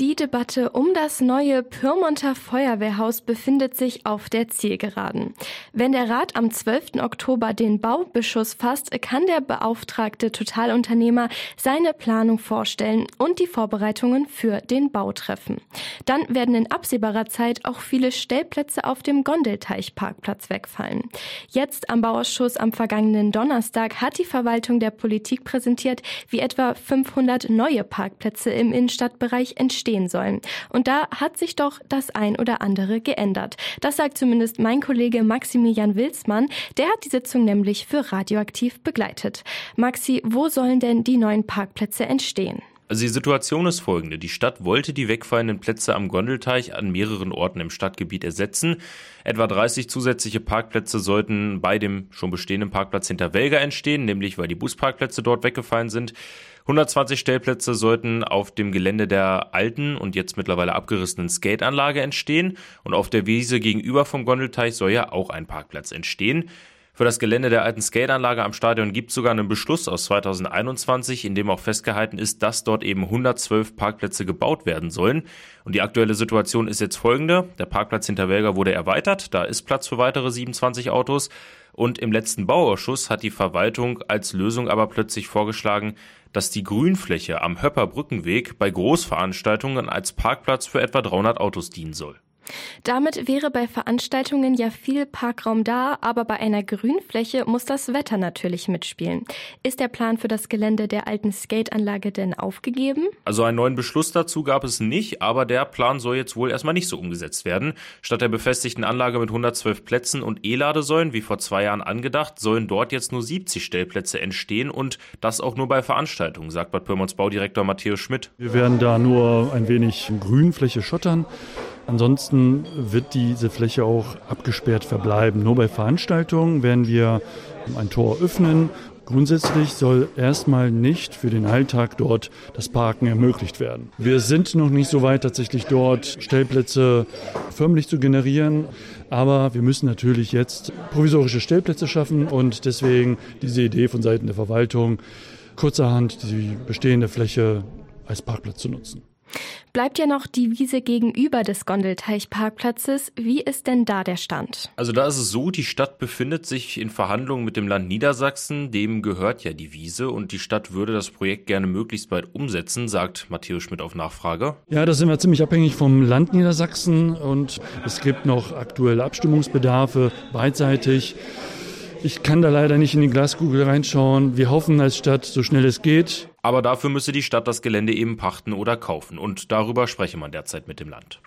Die Debatte um das neue Pyrmonter Feuerwehrhaus befindet sich auf der Zielgeraden. Wenn der Rat am 12. Oktober den Baubeschuss fasst, kann der beauftragte Totalunternehmer seine Planung vorstellen und die Vorbereitungen für den Bau treffen. Dann werden in absehbarer Zeit auch viele Stellplätze auf dem Gondelteichparkplatz wegfallen. Jetzt am Bauausschuss am vergangenen Donnerstag hat die Verwaltung der Politik präsentiert, wie etwa 500 neue Parkplätze im Innenstadtbereich entstehen stehen sollen. Und da hat sich doch das ein oder andere geändert. Das sagt zumindest mein Kollege Maximilian Wilsmann. Der hat die Sitzung nämlich für radioaktiv begleitet. Maxi, wo sollen denn die neuen Parkplätze entstehen? Also die Situation ist folgende. Die Stadt wollte die wegfallenden Plätze am Gondelteich an mehreren Orten im Stadtgebiet ersetzen. Etwa 30 zusätzliche Parkplätze sollten bei dem schon bestehenden Parkplatz hinter Welga entstehen, nämlich weil die Busparkplätze dort weggefallen sind. 120 Stellplätze sollten auf dem Gelände der alten und jetzt mittlerweile abgerissenen Skateanlage entstehen und auf der Wiese gegenüber vom Gondelteich soll ja auch ein Parkplatz entstehen. Für das Gelände der alten Skateanlage am Stadion gibt es sogar einen Beschluss aus 2021, in dem auch festgehalten ist, dass dort eben 112 Parkplätze gebaut werden sollen. Und die aktuelle Situation ist jetzt folgende. Der Parkplatz hinter Welger wurde erweitert. Da ist Platz für weitere 27 Autos. Und im letzten Bauausschuss hat die Verwaltung als Lösung aber plötzlich vorgeschlagen, dass die Grünfläche am Höpper Brückenweg bei Großveranstaltungen als Parkplatz für etwa 300 Autos dienen soll. Damit wäre bei Veranstaltungen ja viel Parkraum da, aber bei einer Grünfläche muss das Wetter natürlich mitspielen. Ist der Plan für das Gelände der alten Skateanlage denn aufgegeben? Also einen neuen Beschluss dazu gab es nicht, aber der Plan soll jetzt wohl erstmal nicht so umgesetzt werden. Statt der befestigten Anlage mit 112 Plätzen und E-Ladesäulen, wie vor zwei Jahren angedacht, sollen dort jetzt nur 70 Stellplätze entstehen und das auch nur bei Veranstaltungen, sagt Bad Pyrmonts Baudirektor Matthäus Schmidt. Wir werden da nur ein wenig Grünfläche schottern Ansonsten wird diese Fläche auch abgesperrt verbleiben. Nur bei Veranstaltungen werden wir ein Tor öffnen. Grundsätzlich soll erstmal nicht für den Alltag dort das Parken ermöglicht werden. Wir sind noch nicht so weit, tatsächlich dort Stellplätze förmlich zu generieren. Aber wir müssen natürlich jetzt provisorische Stellplätze schaffen und deswegen diese Idee von Seiten der Verwaltung, kurzerhand die bestehende Fläche als Parkplatz zu nutzen. Bleibt ja noch die Wiese gegenüber des Gondelteichparkplatzes. Wie ist denn da der Stand? Also da ist es so, die Stadt befindet sich in Verhandlungen mit dem Land Niedersachsen. Dem gehört ja die Wiese und die Stadt würde das Projekt gerne möglichst bald umsetzen, sagt Matthäus Schmidt auf Nachfrage. Ja, da sind wir ziemlich abhängig vom Land Niedersachsen und es gibt noch aktuelle Abstimmungsbedarfe beidseitig. Ich kann da leider nicht in die Glaskugel reinschauen. Wir hoffen als Stadt, so schnell es geht. Aber dafür müsse die Stadt das Gelände eben pachten oder kaufen. Und darüber spreche man derzeit mit dem Land.